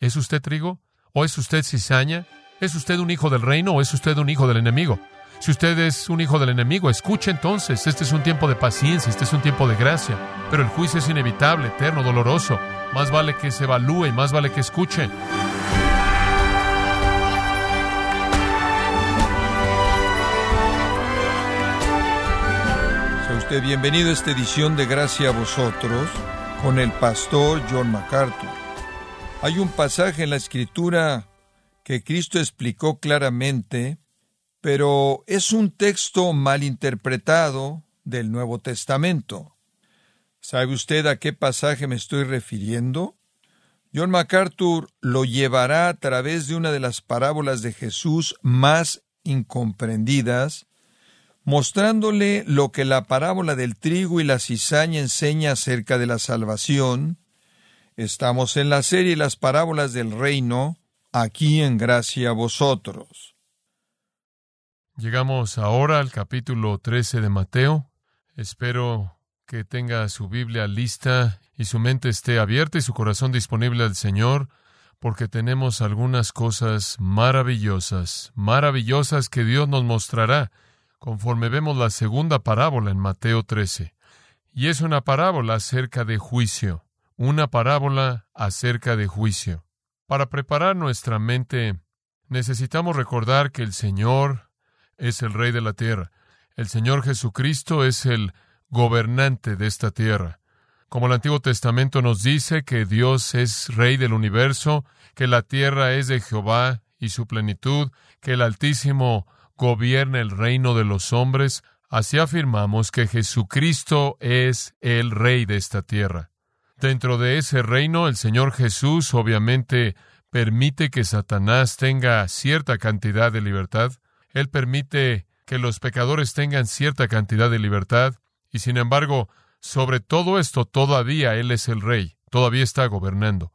¿Es usted trigo? ¿O es usted cizaña? ¿Es usted un hijo del reino o es usted un hijo del enemigo? Si usted es un hijo del enemigo, escuche entonces, este es un tiempo de paciencia, este es un tiempo de gracia, pero el juicio es inevitable, eterno, doloroso. Más vale que se evalúe más vale que escuche. Sea usted bienvenido a esta edición de Gracia a vosotros con el pastor John MacArthur. Hay un pasaje en la Escritura que Cristo explicó claramente, pero es un texto mal interpretado del Nuevo Testamento. ¿Sabe usted a qué pasaje me estoy refiriendo? John MacArthur lo llevará a través de una de las parábolas de Jesús más incomprendidas, mostrándole lo que la parábola del trigo y la cizaña enseña acerca de la salvación. Estamos en la serie Las parábolas del reino, aquí en gracia a vosotros. Llegamos ahora al capítulo 13 de Mateo. Espero que tenga su Biblia lista y su mente esté abierta y su corazón disponible al Señor, porque tenemos algunas cosas maravillosas, maravillosas que Dios nos mostrará conforme vemos la segunda parábola en Mateo 13. Y es una parábola acerca de juicio, una parábola acerca de juicio. Para preparar nuestra mente, necesitamos recordar que el Señor es el Rey de la tierra. El Señor Jesucristo es el gobernante de esta tierra. Como el Antiguo Testamento nos dice que Dios es Rey del universo, que la tierra es de Jehová y su plenitud, que el Altísimo gobierna el reino de los hombres, así afirmamos que Jesucristo es el Rey de esta tierra. Dentro de ese reino, el Señor Jesús obviamente permite que Satanás tenga cierta cantidad de libertad. Él permite que los pecadores tengan cierta cantidad de libertad. Y sin embargo, sobre todo esto todavía Él es el Rey, todavía está gobernando.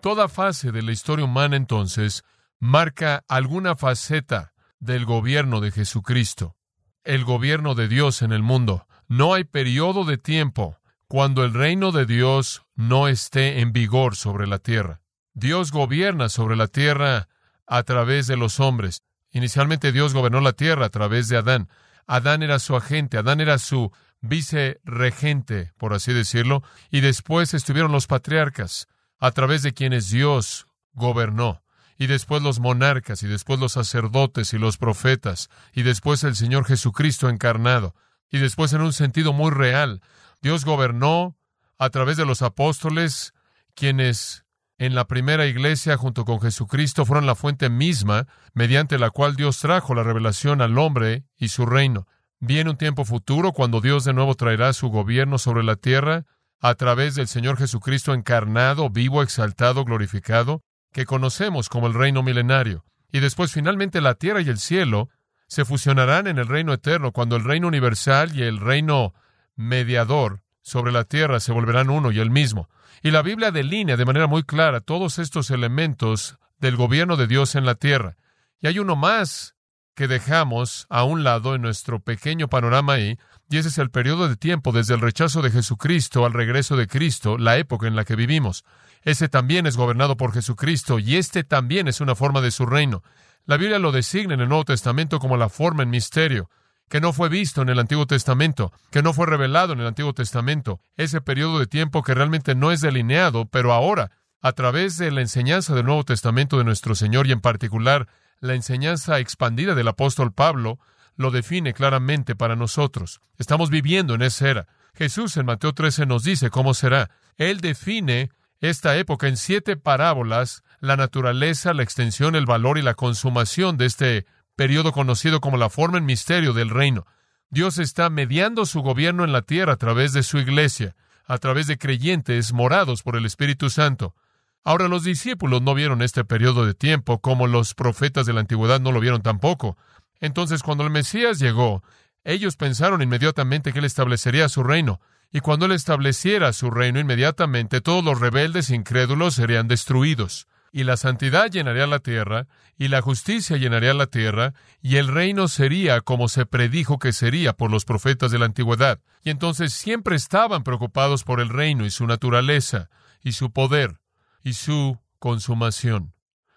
Toda fase de la historia humana entonces marca alguna faceta del gobierno de Jesucristo, el gobierno de Dios en el mundo. No hay periodo de tiempo cuando el reino de Dios no esté en vigor sobre la tierra. Dios gobierna sobre la tierra a través de los hombres. Inicialmente Dios gobernó la tierra a través de Adán. Adán era su agente, Adán era su vice-regente, por así decirlo, y después estuvieron los patriarcas, a través de quienes Dios gobernó, y después los monarcas, y después los sacerdotes y los profetas, y después el Señor Jesucristo encarnado, y después en un sentido muy real, Dios gobernó a través de los apóstoles, quienes en la primera iglesia junto con Jesucristo fueron la fuente misma mediante la cual Dios trajo la revelación al hombre y su reino. Viene un tiempo futuro cuando Dios de nuevo traerá su gobierno sobre la tierra a través del Señor Jesucristo encarnado, vivo, exaltado, glorificado, que conocemos como el reino milenario. Y después finalmente la tierra y el cielo se fusionarán en el reino eterno cuando el reino universal y el reino mediador sobre la tierra se volverán uno y el mismo. Y la Biblia delinea de manera muy clara todos estos elementos del gobierno de Dios en la tierra. Y hay uno más que dejamos a un lado en nuestro pequeño panorama ahí, y ese es el periodo de tiempo desde el rechazo de Jesucristo al regreso de Cristo, la época en la que vivimos. Ese también es gobernado por Jesucristo, y este también es una forma de su reino. La Biblia lo designa en el Nuevo Testamento como la forma en misterio que no fue visto en el Antiguo Testamento, que no fue revelado en el Antiguo Testamento, ese periodo de tiempo que realmente no es delineado, pero ahora, a través de la enseñanza del Nuevo Testamento de nuestro Señor y en particular la enseñanza expandida del apóstol Pablo, lo define claramente para nosotros. Estamos viviendo en esa era. Jesús en Mateo 13 nos dice cómo será. Él define esta época en siete parábolas, la naturaleza, la extensión, el valor y la consumación de este periodo conocido como la forma en misterio del reino. Dios está mediando su gobierno en la tierra a través de su iglesia, a través de creyentes morados por el Espíritu Santo. Ahora los discípulos no vieron este periodo de tiempo como los profetas de la antigüedad no lo vieron tampoco. Entonces cuando el Mesías llegó, ellos pensaron inmediatamente que él establecería su reino, y cuando él estableciera su reino inmediatamente todos los rebeldes e incrédulos serían destruidos y la santidad llenaría la tierra, y la justicia llenaría la tierra, y el reino sería como se predijo que sería por los profetas de la antigüedad. Y entonces siempre estaban preocupados por el reino y su naturaleza, y su poder, y su consumación.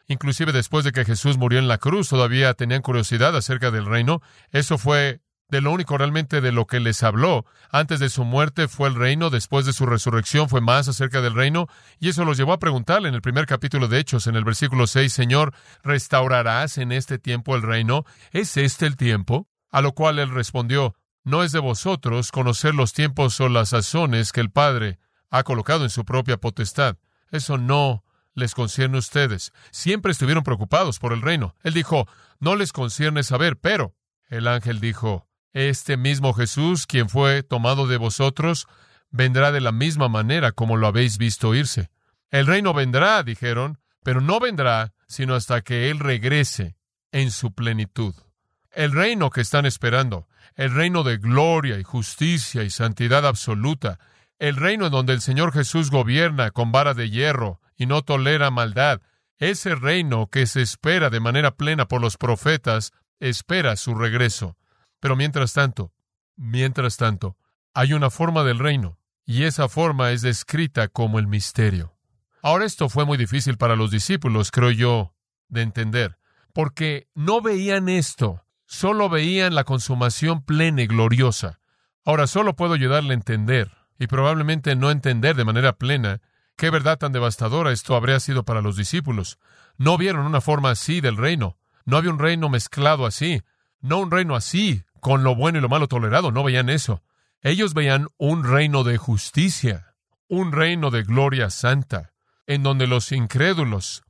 Inclusive después de que Jesús murió en la cruz, todavía tenían curiosidad acerca del reino. Eso fue de lo único realmente de lo que les habló. Antes de su muerte fue el reino, después de su resurrección fue más acerca del reino, y eso los llevó a preguntarle en el primer capítulo de Hechos, en el versículo 6, Señor, ¿restaurarás en este tiempo el reino? ¿Es este el tiempo? A lo cual él respondió, no es de vosotros conocer los tiempos o las sazones que el Padre ha colocado en su propia potestad. Eso no les concierne a ustedes. Siempre estuvieron preocupados por el reino. Él dijo, no les concierne saber, pero el ángel dijo, este mismo Jesús, quien fue tomado de vosotros, vendrá de la misma manera como lo habéis visto irse. El reino vendrá, dijeron, pero no vendrá sino hasta que Él regrese en su plenitud. El reino que están esperando, el reino de gloria y justicia y santidad absoluta, el reino en donde el Señor Jesús gobierna con vara de hierro y no tolera maldad, ese reino que se espera de manera plena por los profetas, espera su regreso. Pero mientras tanto, mientras tanto, hay una forma del reino, y esa forma es descrita como el misterio. Ahora esto fue muy difícil para los discípulos, creo yo, de entender, porque no veían esto, solo veían la consumación plena y gloriosa. Ahora solo puedo ayudarle a entender, y probablemente no entender de manera plena, qué verdad tan devastadora esto habría sido para los discípulos. No vieron una forma así del reino, no había un reino mezclado así, no un reino así, con lo bueno y lo malo tolerado, no veían eso. Ellos veían un reino de justicia, un reino de gloria santa, en donde los incrédulos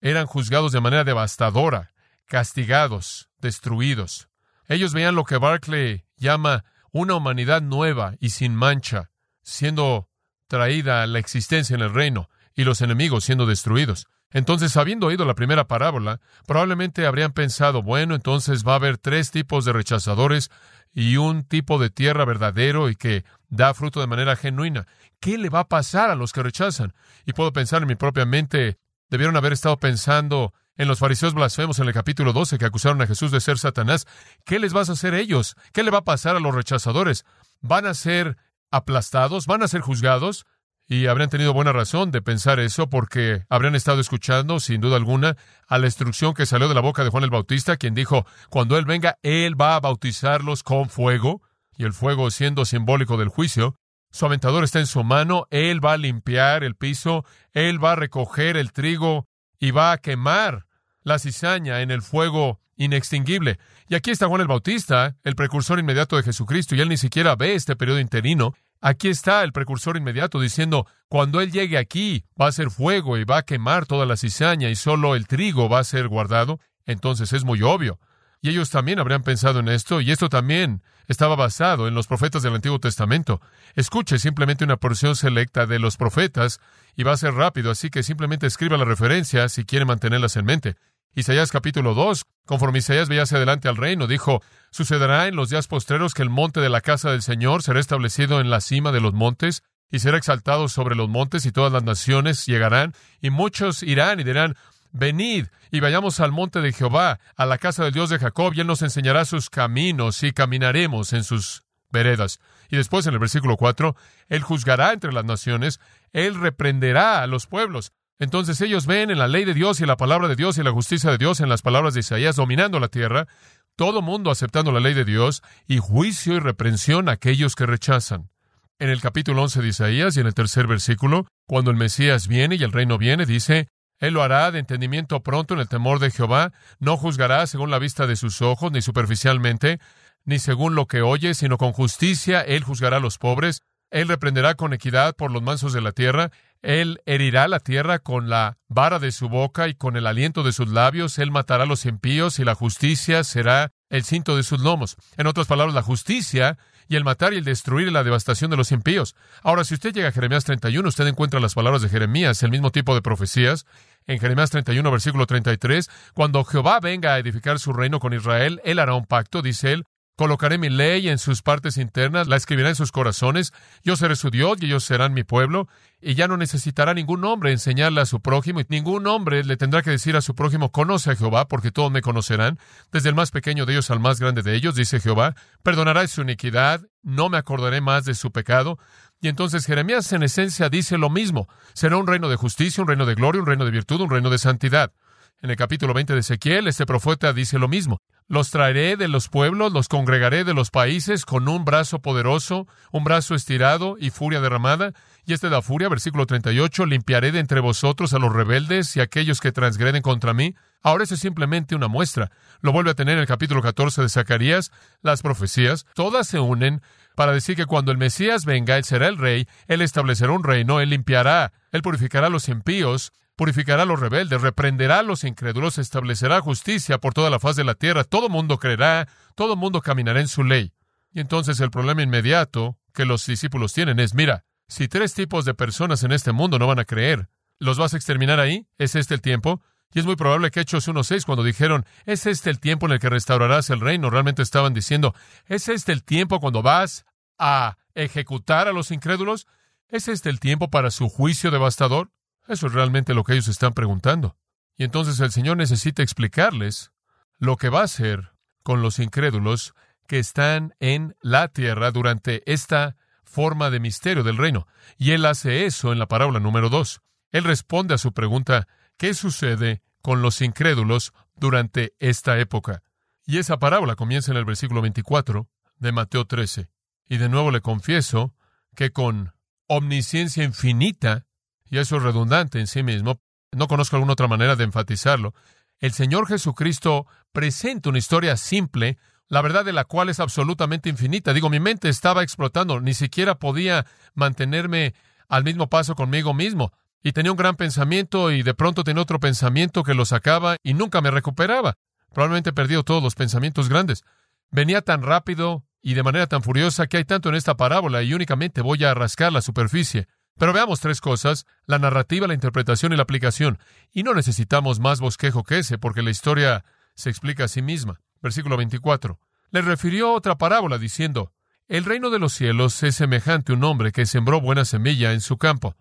eran juzgados de manera devastadora, castigados, destruidos. Ellos veían lo que Barclay llama una humanidad nueva y sin mancha, siendo traída a la existencia en el reino, y los enemigos siendo destruidos. Entonces, habiendo oído la primera parábola, probablemente habrían pensado, bueno, entonces va a haber tres tipos de rechazadores y un tipo de tierra verdadero y que da fruto de manera genuina. ¿Qué le va a pasar a los que rechazan? Y puedo pensar en mi propia mente, debieron haber estado pensando en los fariseos blasfemos en el capítulo 12 que acusaron a Jesús de ser Satanás. ¿Qué les vas a hacer ellos? ¿Qué le va a pasar a los rechazadores? ¿Van a ser aplastados? ¿Van a ser juzgados? Y habrían tenido buena razón de pensar eso porque habrían estado escuchando, sin duda alguna, a la instrucción que salió de la boca de Juan el Bautista, quien dijo, cuando Él venga, Él va a bautizarlos con fuego, y el fuego siendo simbólico del juicio. Su aventador está en su mano, Él va a limpiar el piso, Él va a recoger el trigo y va a quemar la cizaña en el fuego inextinguible. Y aquí está Juan el Bautista, el precursor inmediato de Jesucristo, y él ni siquiera ve este periodo interino, Aquí está el precursor inmediato diciendo, cuando Él llegue aquí, va a ser fuego y va a quemar toda la cizaña y solo el trigo va a ser guardado. Entonces es muy obvio. Y ellos también habrían pensado en esto, y esto también estaba basado en los profetas del Antiguo Testamento. Escuche simplemente una porción selecta de los profetas, y va a ser rápido, así que simplemente escriba la referencia si quiere mantenerlas en mente. Isaías capítulo 2, conforme Isaías veía hacia adelante al reino, dijo, sucederá en los días postreros que el monte de la casa del Señor será establecido en la cima de los montes, y será exaltado sobre los montes, y todas las naciones llegarán, y muchos irán y dirán, venid y vayamos al monte de Jehová, a la casa del Dios de Jacob, y él nos enseñará sus caminos, y caminaremos en sus veredas. Y después en el versículo 4, él juzgará entre las naciones, él reprenderá a los pueblos. Entonces ellos ven en la ley de Dios y la palabra de Dios y la justicia de Dios en las palabras de Isaías dominando la tierra, todo mundo aceptando la ley de Dios y juicio y reprensión a aquellos que rechazan. En el capítulo 11 de Isaías y en el tercer versículo, cuando el Mesías viene y el reino viene, dice, Él lo hará de entendimiento pronto en el temor de Jehová, no juzgará según la vista de sus ojos, ni superficialmente, ni según lo que oye, sino con justicia Él juzgará a los pobres, Él reprenderá con equidad por los mansos de la tierra, él herirá la tierra con la vara de su boca y con el aliento de sus labios. Él matará a los impíos y la justicia será el cinto de sus lomos. En otras palabras, la justicia y el matar y el destruir y la devastación de los impíos. Ahora, si usted llega a Jeremías 31, usted encuentra las palabras de Jeremías, el mismo tipo de profecías. En Jeremías 31, versículo 33, cuando Jehová venga a edificar su reino con Israel, él hará un pacto, dice él, Colocaré mi ley en sus partes internas, la escribiré en sus corazones, yo seré su Dios y ellos serán mi pueblo, y ya no necesitará ningún hombre enseñarle a su prójimo, y ningún hombre le tendrá que decir a su prójimo, conoce a Jehová, porque todos me conocerán, desde el más pequeño de ellos al más grande de ellos, dice Jehová, perdonará su iniquidad, no me acordaré más de su pecado, Y entonces Jeremías en esencia dice lo mismo. Será un reino de justicia, un reino de gloria, un reino de virtud, un reino de santidad. En el capítulo 20 de Ezequiel, este profeta dice lo mismo. Los traeré de los pueblos, los congregaré de los países con un brazo poderoso, un brazo estirado y furia derramada. Y este da furia, versículo 38, limpiaré de entre vosotros a los rebeldes y aquellos que transgreden contra mí. Ahora eso es simplemente una muestra. Lo vuelve a tener en el capítulo 14 de Zacarías. Las profecías, todas se unen para decir que cuando el Mesías venga, Él será el rey, Él establecerá un reino, Él limpiará, Él purificará a los impíos, purificará a los rebeldes, reprenderá a los incrédulos, establecerá justicia por toda la faz de la tierra, todo mundo creerá, todo mundo caminará en su ley. Y entonces el problema inmediato que los discípulos tienen es, mira, si tres tipos de personas en este mundo no van a creer, ¿los vas a exterminar ahí? ¿Es este el tiempo? Y es muy probable que Hechos 1.6, cuando dijeron, ¿es este el tiempo en el que restaurarás el reino? Realmente estaban diciendo, ¿es este el tiempo cuando vas a ejecutar a los incrédulos? ¿Es este el tiempo para su juicio devastador? Eso es realmente lo que ellos están preguntando. Y entonces el Señor necesita explicarles lo que va a hacer con los incrédulos que están en la tierra durante esta forma de misterio del reino. Y Él hace eso en la parábola número dos. Él responde a su pregunta, ¿qué sucede con los incrédulos durante esta época? Y esa parábola comienza en el versículo 24 de Mateo 13. Y de nuevo le confieso que con omnisciencia infinita y eso es redundante en sí mismo, no conozco alguna otra manera de enfatizarlo, el Señor Jesucristo presenta una historia simple, la verdad de la cual es absolutamente infinita. Digo, mi mente estaba explotando, ni siquiera podía mantenerme al mismo paso conmigo mismo. Y tenía un gran pensamiento y de pronto tenía otro pensamiento que lo sacaba y nunca me recuperaba. Probablemente he todos los pensamientos grandes. Venía tan rápido y de manera tan furiosa que hay tanto en esta parábola y únicamente voy a rascar la superficie. Pero veamos tres cosas, la narrativa, la interpretación y la aplicación. Y no necesitamos más bosquejo que ese, porque la historia se explica a sí misma. Versículo 24. Le refirió otra parábola diciendo, El reino de los cielos es semejante a un hombre que sembró buena semilla en su campo.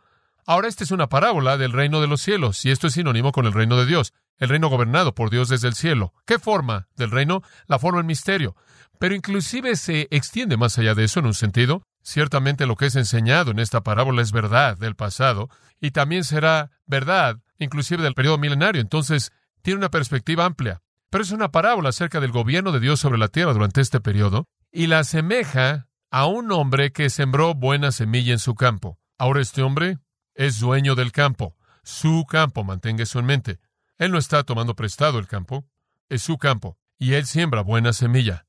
Ahora esta es una parábola del reino de los cielos, y esto es sinónimo con el reino de Dios, el reino gobernado por Dios desde el cielo. ¿Qué forma del reino? La forma en misterio. Pero inclusive se extiende más allá de eso en un sentido. Ciertamente lo que es enseñado en esta parábola es verdad del pasado y también será verdad inclusive del periodo milenario. Entonces, tiene una perspectiva amplia. Pero es una parábola acerca del gobierno de Dios sobre la tierra durante este periodo y la asemeja a un hombre que sembró buena semilla en su campo. Ahora este hombre es dueño del campo, su campo, mantenga eso en mente. Él no está tomando prestado el campo, es su campo, y él siembra buena semilla.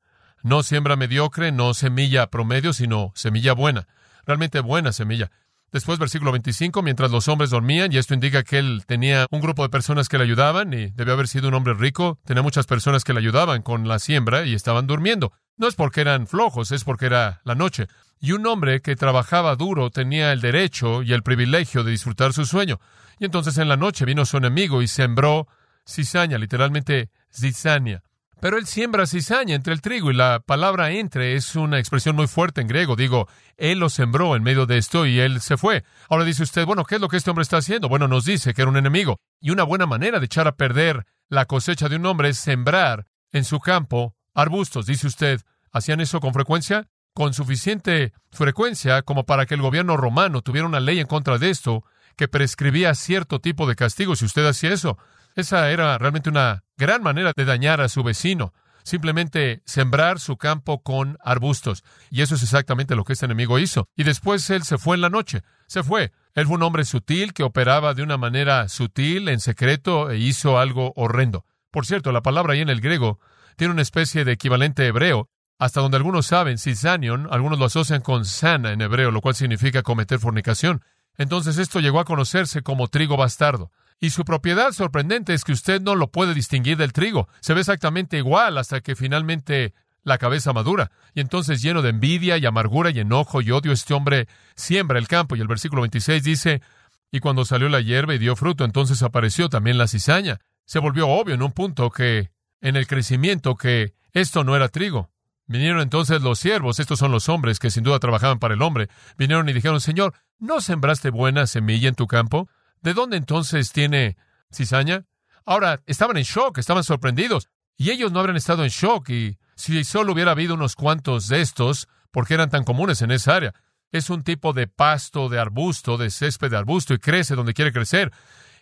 No siembra mediocre, no semilla promedio, sino semilla buena. Realmente buena semilla. Después, versículo 25, mientras los hombres dormían, y esto indica que él tenía un grupo de personas que le ayudaban, y debió haber sido un hombre rico, tenía muchas personas que le ayudaban con la siembra y estaban durmiendo. No es porque eran flojos, es porque era la noche. Y un hombre que trabajaba duro tenía el derecho y el privilegio de disfrutar su sueño. Y entonces en la noche vino su enemigo y sembró cizaña, literalmente cizaña. Pero él siembra cizaña entre el trigo y la palabra entre es una expresión muy fuerte en griego. Digo, él lo sembró en medio de esto y él se fue. Ahora dice usted, bueno, ¿qué es lo que este hombre está haciendo? Bueno, nos dice que era un enemigo. Y una buena manera de echar a perder la cosecha de un hombre es sembrar en su campo arbustos. Dice usted, ¿hacían eso con frecuencia? Con suficiente frecuencia como para que el gobierno romano tuviera una ley en contra de esto que prescribía cierto tipo de castigo si usted hacía eso. Esa era realmente una gran manera de dañar a su vecino. Simplemente sembrar su campo con arbustos. Y eso es exactamente lo que este enemigo hizo. Y después él se fue en la noche. Se fue. Él fue un hombre sutil que operaba de una manera sutil, en secreto, e hizo algo horrendo. Por cierto, la palabra ahí en el griego tiene una especie de equivalente hebreo, hasta donde algunos saben, cisanion, algunos lo asocian con sana en hebreo, lo cual significa cometer fornicación. Entonces esto llegó a conocerse como trigo bastardo. Y su propiedad sorprendente es que usted no lo puede distinguir del trigo. Se ve exactamente igual hasta que finalmente la cabeza madura. Y entonces, lleno de envidia y amargura y enojo y odio, este hombre siembra el campo. Y el versículo 26 dice, y cuando salió la hierba y dio fruto, entonces apareció también la cizaña. Se volvió obvio en un punto que, en el crecimiento, que esto no era trigo. Vinieron entonces los siervos, estos son los hombres que sin duda trabajaban para el hombre, vinieron y dijeron, Señor, ¿no sembraste buena semilla en tu campo? ¿De dónde entonces tiene cizaña? Ahora, estaban en shock, estaban sorprendidos. Y ellos no habrían estado en shock y si solo hubiera habido unos cuantos de estos, porque eran tan comunes en esa área. es un tipo de pasto, de arbusto, de césped de arbusto y crece donde quiere crecer.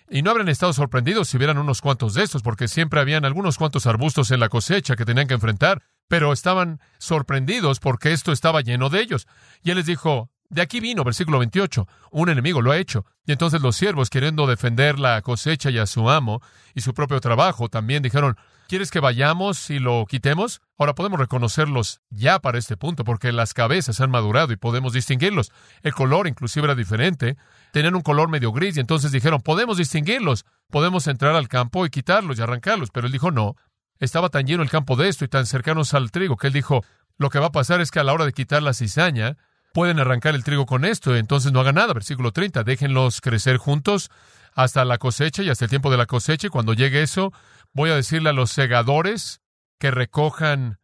Y no habrían estado sorprendidos si hubieran unos cuantos de estos, porque siempre habían algunos cuantos arbustos en la cosecha que tenían que enfrentar, pero estaban sorprendidos porque esto estaba lleno de ellos. Y él les dijo, de aquí vino, versículo 28, un enemigo lo ha hecho. Y entonces los siervos, queriendo defender la cosecha y a su amo y su propio trabajo, también dijeron, ¿quieres que vayamos y lo quitemos? Ahora podemos reconocerlos ya para este punto, porque las cabezas han madurado y podemos distinguirlos. El color inclusive era diferente, tenían un color medio gris y entonces dijeron, podemos distinguirlos, podemos entrar al campo y quitarlos y arrancarlos. Pero él dijo, no, estaba tan lleno el campo de esto y tan cercanos al trigo que él dijo, lo que va a pasar es que a la hora de quitar la cizaña, pueden arrancar el trigo con esto, entonces no hagan nada. Versículo 30, déjenlos crecer juntos hasta la cosecha y hasta el tiempo de la cosecha. Y cuando llegue eso, voy a decirle a los segadores que recojan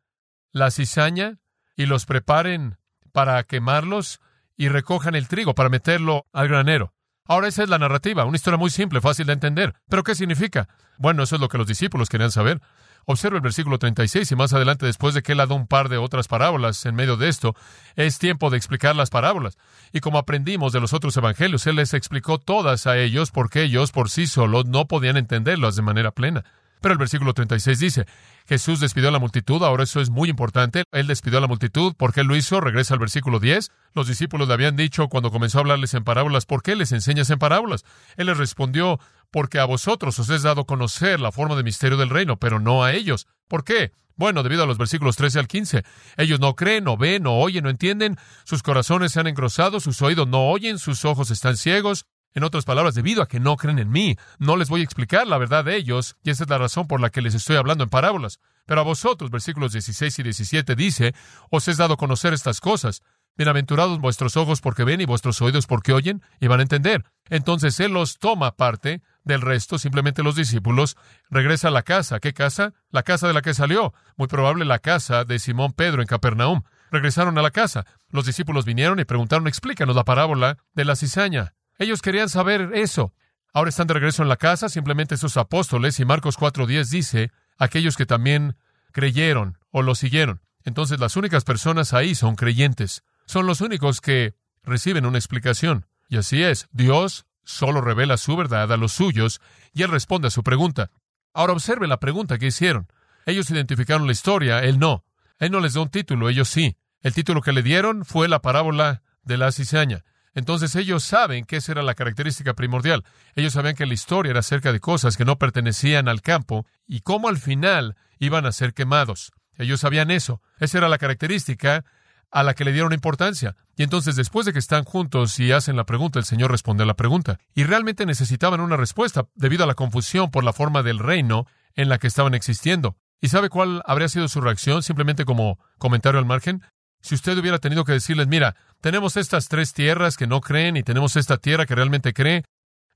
la cizaña y los preparen para quemarlos y recojan el trigo para meterlo al granero. Ahora esa es la narrativa, una historia muy simple, fácil de entender. ¿Pero qué significa? Bueno, eso es lo que los discípulos querían saber. Observa el versículo 36 y más adelante, después de que él ha dado un par de otras parábolas en medio de esto, es tiempo de explicar las parábolas. Y como aprendimos de los otros evangelios, él les explicó todas a ellos porque ellos por sí solos no podían entenderlas de manera plena. Pero el versículo 36 dice, Jesús despidió a la multitud, ahora eso es muy importante, él despidió a la multitud, ¿por qué lo hizo? Regresa al versículo 10. Los discípulos le habían dicho cuando comenzó a hablarles en parábolas, ¿por qué les enseñas en parábolas? Él les respondió, porque a vosotros os es dado conocer la forma de misterio del reino, pero no a ellos. ¿Por qué? Bueno, debido a los versículos 13 al 15. Ellos no creen, no ven, no oyen, no entienden, sus corazones se han engrosado, sus oídos no oyen, sus ojos están ciegos. En otras palabras, debido a que no creen en mí, no les voy a explicar la verdad de ellos, y esa es la razón por la que les estoy hablando en parábolas. Pero a vosotros, versículos 16 y 17 dice, os es dado conocer estas cosas. Bienaventurados vuestros ojos porque ven y vuestros oídos porque oyen y van a entender. Entonces Él los toma parte del resto, simplemente los discípulos, regresa a la casa. ¿Qué casa? La casa de la que salió. Muy probable la casa de Simón Pedro en Capernaum. Regresaron a la casa. Los discípulos vinieron y preguntaron, explícanos la parábola de la cizaña. Ellos querían saber eso. Ahora están de regreso en la casa, simplemente sus apóstoles, y Marcos 4.10 dice, aquellos que también creyeron o lo siguieron. Entonces las únicas personas ahí son creyentes. Son los únicos que reciben una explicación. Y así es, Dios solo revela su verdad a los suyos y él responde a su pregunta. Ahora observe la pregunta que hicieron. Ellos identificaron la historia, él no. Él no les da un título, ellos sí. El título que le dieron fue la parábola de la cizaña. Entonces ellos saben que esa era la característica primordial. Ellos sabían que la historia era acerca de cosas que no pertenecían al campo y cómo al final iban a ser quemados. Ellos sabían eso. Esa era la característica a la que le dieron importancia. Y entonces, después de que están juntos y hacen la pregunta, el Señor responde a la pregunta. Y realmente necesitaban una respuesta debido a la confusión por la forma del reino en la que estaban existiendo. ¿Y sabe cuál habría sido su reacción? Simplemente como comentario al margen. Si usted hubiera tenido que decirles, mira, tenemos estas tres tierras que no creen y tenemos esta tierra que realmente cree,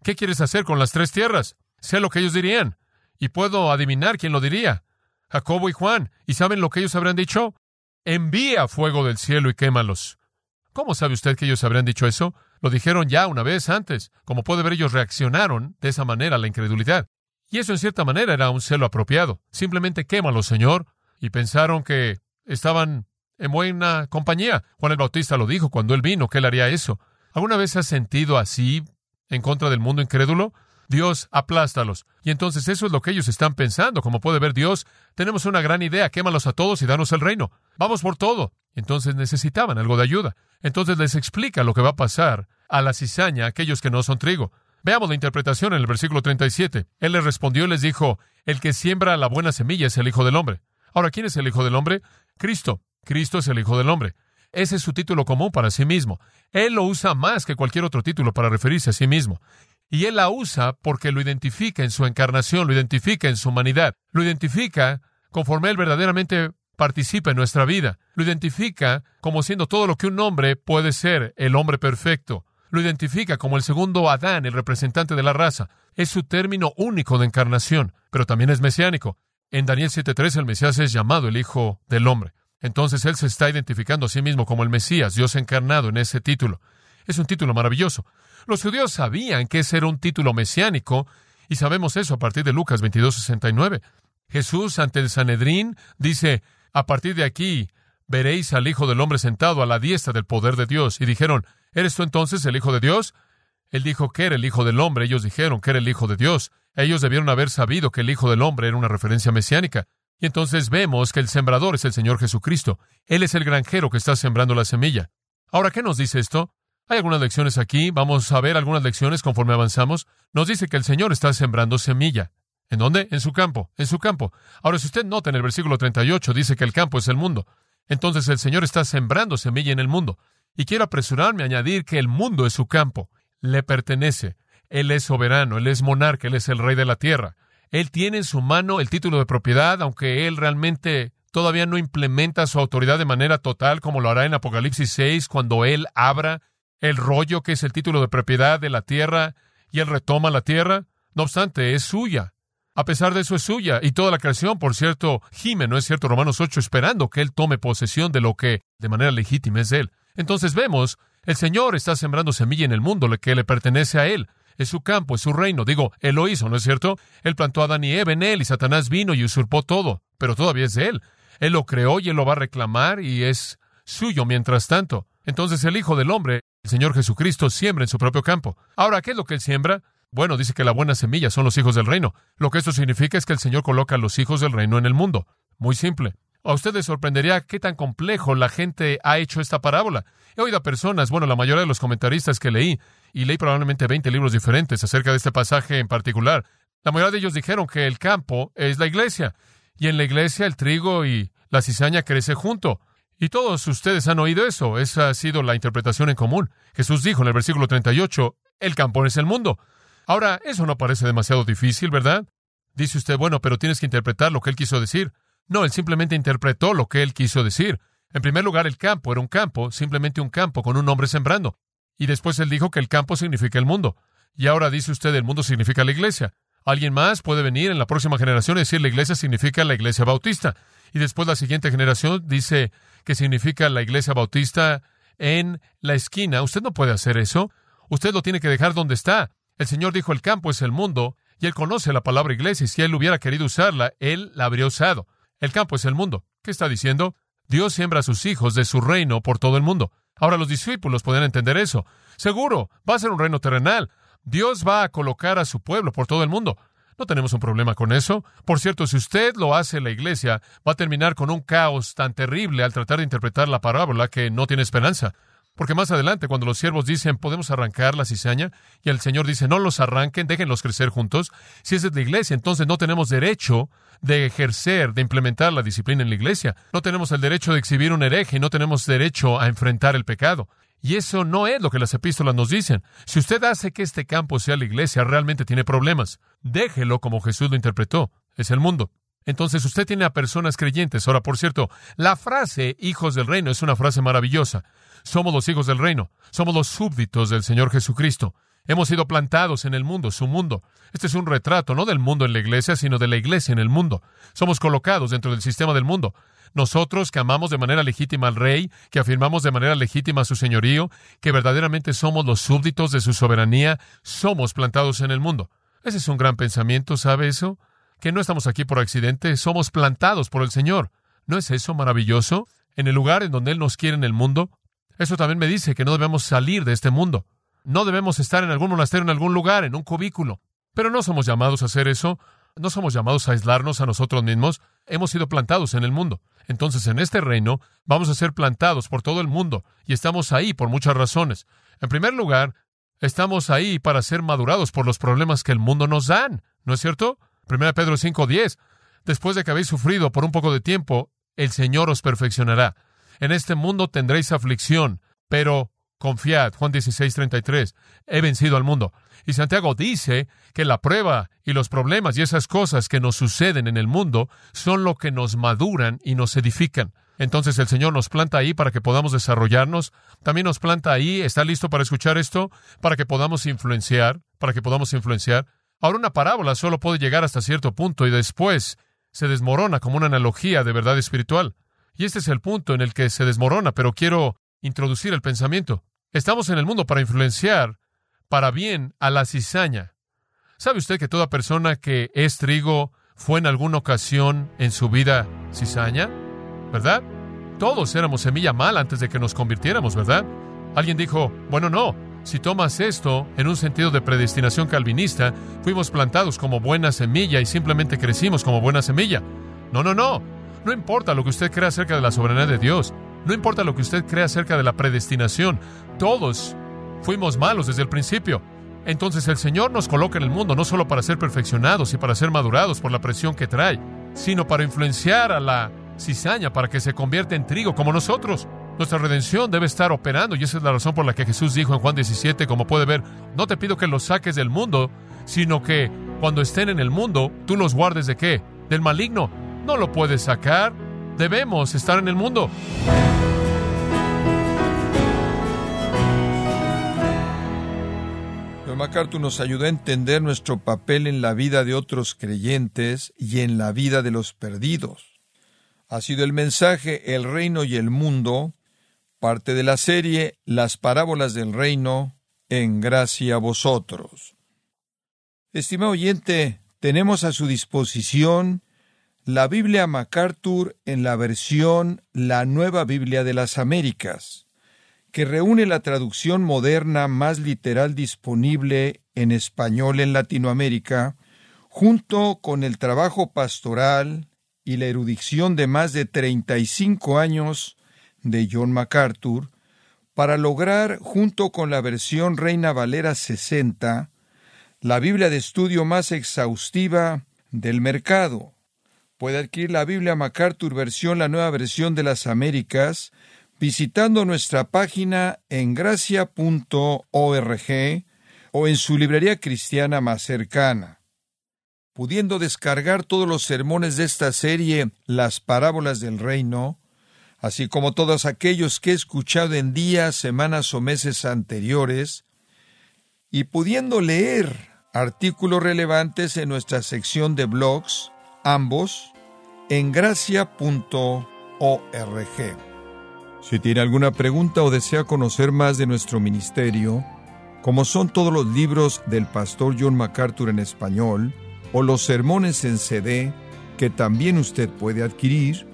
¿qué quieres hacer con las tres tierras? Sé lo que ellos dirían. Y puedo adivinar quién lo diría. Jacobo y Juan. ¿Y saben lo que ellos habrían dicho? envía fuego del cielo y quémalos. ¿Cómo sabe usted que ellos habrían dicho eso? Lo dijeron ya una vez antes. Como puede ver, ellos reaccionaron de esa manera a la incredulidad. Y eso en cierta manera era un celo apropiado. Simplemente quémalos, Señor. Y pensaron que estaban en buena compañía. Juan el Bautista lo dijo cuando él vino, que él haría eso. ¿Alguna vez has sentido así en contra del mundo incrédulo? Dios, aplástalos. Y entonces eso es lo que ellos están pensando. Como puede ver Dios, tenemos una gran idea, quémalos a todos y danos el reino. Vamos por todo. Entonces necesitaban algo de ayuda. Entonces les explica lo que va a pasar a la cizaña a aquellos que no son trigo. Veamos la interpretación en el versículo 37. Él les respondió y les dijo, el que siembra la buena semilla es el Hijo del Hombre. Ahora, ¿quién es el Hijo del Hombre? Cristo. Cristo es el Hijo del Hombre. Ese es su título común para sí mismo. Él lo usa más que cualquier otro título para referirse a sí mismo. Y Él la usa porque lo identifica en su encarnación, lo identifica en su humanidad, lo identifica conforme Él verdaderamente participa en nuestra vida, lo identifica como siendo todo lo que un hombre puede ser, el hombre perfecto, lo identifica como el segundo Adán, el representante de la raza. Es su término único de encarnación, pero también es mesiánico. En Daniel 7.3 el Mesías es llamado el Hijo del Hombre. Entonces Él se está identificando a sí mismo como el Mesías, Dios encarnado en ese título. Es un título maravilloso. Los judíos sabían que ese era un título mesiánico, y sabemos eso a partir de Lucas 22, 69. Jesús ante el Sanedrín dice, a partir de aquí veréis al Hijo del Hombre sentado a la diestra del poder de Dios. Y dijeron, ¿eres tú entonces el Hijo de Dios? Él dijo que era el Hijo del Hombre, ellos dijeron que era el Hijo de Dios. Ellos debieron haber sabido que el Hijo del Hombre era una referencia mesiánica. Y entonces vemos que el sembrador es el Señor Jesucristo. Él es el granjero que está sembrando la semilla. Ahora, ¿qué nos dice esto? Hay algunas lecciones aquí, vamos a ver algunas lecciones conforme avanzamos. Nos dice que el Señor está sembrando semilla. ¿En dónde? En su campo, en su campo. Ahora, si usted nota en el versículo 38, dice que el campo es el mundo. Entonces el Señor está sembrando semilla en el mundo. Y quiero apresurarme a añadir que el mundo es su campo, le pertenece. Él es soberano, Él es monarca, Él es el rey de la tierra. Él tiene en su mano el título de propiedad, aunque Él realmente todavía no implementa su autoridad de manera total, como lo hará en Apocalipsis 6, cuando Él abra el rollo que es el título de propiedad de la tierra y Él retoma la tierra. No obstante, es suya. A pesar de eso es suya. Y toda la creación, por cierto, gime, ¿no es cierto? Romanos 8, esperando que Él tome posesión de lo que de manera legítima es Él. Entonces vemos, el Señor está sembrando semilla en el mundo que le pertenece a Él. Es su campo, es su reino. Digo, Él lo hizo, ¿no es cierto? Él plantó a Adán y en Él y Satanás vino y usurpó todo, pero todavía es de Él. Él lo creó y Él lo va a reclamar y es suyo mientras tanto. Entonces el Hijo del Hombre, el Señor Jesucristo, siembra en su propio campo. Ahora, ¿qué es lo que Él siembra? Bueno, dice que la buena semilla son los hijos del reino. Lo que esto significa es que el Señor coloca a los hijos del reino en el mundo. Muy simple. A ustedes sorprendería qué tan complejo la gente ha hecho esta parábola. He oído a personas, bueno, la mayoría de los comentaristas que leí, y leí probablemente 20 libros diferentes acerca de este pasaje en particular. La mayoría de ellos dijeron que el campo es la iglesia, y en la iglesia el trigo y la cizaña crece junto. Y todos ustedes han oído eso. Esa ha sido la interpretación en común. Jesús dijo en el versículo 38, el campo es el mundo. Ahora, eso no parece demasiado difícil, ¿verdad? Dice usted, bueno, pero tienes que interpretar lo que él quiso decir. No, él simplemente interpretó lo que él quiso decir. En primer lugar, el campo era un campo, simplemente un campo con un hombre sembrando. Y después él dijo que el campo significa el mundo. Y ahora dice usted, el mundo significa la iglesia. Alguien más puede venir en la próxima generación y decir la iglesia significa la iglesia bautista. Y después la siguiente generación dice que significa la iglesia bautista en la esquina. Usted no puede hacer eso. Usted lo tiene que dejar donde está. El Señor dijo, el campo es el mundo, y Él conoce la palabra iglesia, y si Él hubiera querido usarla, Él la habría usado. El campo es el mundo. ¿Qué está diciendo? Dios siembra a sus hijos de su reino por todo el mundo. Ahora los discípulos pueden entender eso. Seguro, va a ser un reino terrenal. Dios va a colocar a su pueblo por todo el mundo. No tenemos un problema con eso. Por cierto, si usted lo hace la iglesia, va a terminar con un caos tan terrible al tratar de interpretar la parábola que no tiene esperanza. Porque más adelante, cuando los siervos dicen, podemos arrancar la cizaña, y el Señor dice, no los arranquen, déjenlos crecer juntos, si esa es la iglesia, entonces no tenemos derecho de ejercer, de implementar la disciplina en la iglesia. No tenemos el derecho de exhibir un hereje y no tenemos derecho a enfrentar el pecado. Y eso no es lo que las epístolas nos dicen. Si usted hace que este campo sea la iglesia, realmente tiene problemas. Déjelo como Jesús lo interpretó. Es el mundo. Entonces usted tiene a personas creyentes. Ahora, por cierto, la frase hijos del reino es una frase maravillosa. Somos los hijos del reino, somos los súbditos del Señor Jesucristo. Hemos sido plantados en el mundo, su mundo. Este es un retrato no del mundo en la iglesia, sino de la iglesia en el mundo. Somos colocados dentro del sistema del mundo. Nosotros que amamos de manera legítima al rey, que afirmamos de manera legítima su señorío, que verdaderamente somos los súbditos de su soberanía, somos plantados en el mundo. Ese es un gran pensamiento, ¿sabe eso? Que no estamos aquí por accidente, somos plantados por el Señor. ¿No es eso maravilloso? En el lugar en donde Él nos quiere en el mundo, eso también me dice que no debemos salir de este mundo. No debemos estar en algún monasterio, en algún lugar, en un cubículo. Pero no somos llamados a hacer eso. No somos llamados a aislarnos a nosotros mismos. Hemos sido plantados en el mundo. Entonces, en este reino, vamos a ser plantados por todo el mundo. Y estamos ahí por muchas razones. En primer lugar, estamos ahí para ser madurados por los problemas que el mundo nos dan. ¿No es cierto? 1 Pedro 5:10. Después de que habéis sufrido por un poco de tiempo, el Señor os perfeccionará. En este mundo tendréis aflicción, pero confiad. Juan 16, 33. He vencido al mundo. Y Santiago dice que la prueba y los problemas y esas cosas que nos suceden en el mundo son lo que nos maduran y nos edifican. Entonces el Señor nos planta ahí para que podamos desarrollarnos. También nos planta ahí, ¿está listo para escuchar esto? Para que podamos influenciar, para que podamos influenciar. Ahora una parábola solo puede llegar hasta cierto punto y después se desmorona como una analogía de verdad espiritual. Y este es el punto en el que se desmorona, pero quiero introducir el pensamiento. Estamos en el mundo para influenciar para bien a la cizaña. ¿Sabe usted que toda persona que es trigo fue en alguna ocasión en su vida cizaña? ¿Verdad? Todos éramos semilla mal antes de que nos convirtiéramos, ¿verdad? Alguien dijo, bueno, no, si tomas esto en un sentido de predestinación calvinista, fuimos plantados como buena semilla y simplemente crecimos como buena semilla. No, no, no. No importa lo que usted crea acerca de la soberanía de Dios. No importa lo que usted crea acerca de la predestinación. Todos fuimos malos desde el principio. Entonces el Señor nos coloca en el mundo no solo para ser perfeccionados y para ser madurados por la presión que trae, sino para influenciar a la cizaña para que se convierta en trigo como nosotros. Nuestra redención debe estar operando y esa es la razón por la que Jesús dijo en Juan 17, como puede ver, no te pido que los saques del mundo, sino que cuando estén en el mundo, tú los guardes de qué? Del maligno. No lo puedes sacar. Debemos estar en el mundo. MacArthur nos ayudó a entender nuestro papel en la vida de otros creyentes y en la vida de los perdidos. Ha sido el mensaje El reino y el mundo, parte de la serie Las parábolas del reino, en gracia a vosotros. Estimado oyente, tenemos a su disposición la Biblia MacArthur en la versión La Nueva Biblia de las Américas que reúne la traducción moderna más literal disponible en español en Latinoamérica, junto con el trabajo pastoral y la erudición de más de 35 años de John MacArthur, para lograr, junto con la versión Reina Valera 60, la Biblia de estudio más exhaustiva del mercado. Puede adquirir la Biblia MacArthur versión, la nueva versión de las Américas, visitando nuestra página en gracia.org o en su librería cristiana más cercana. Pudiendo descargar todos los sermones de esta serie, Las Parábolas del Reino, así como todos aquellos que he escuchado en días, semanas o meses anteriores, y pudiendo leer artículos relevantes en nuestra sección de blogs, ambos, en gracia.org. Si tiene alguna pregunta o desea conocer más de nuestro ministerio, como son todos los libros del pastor John MacArthur en español, o los sermones en CD, que también usted puede adquirir,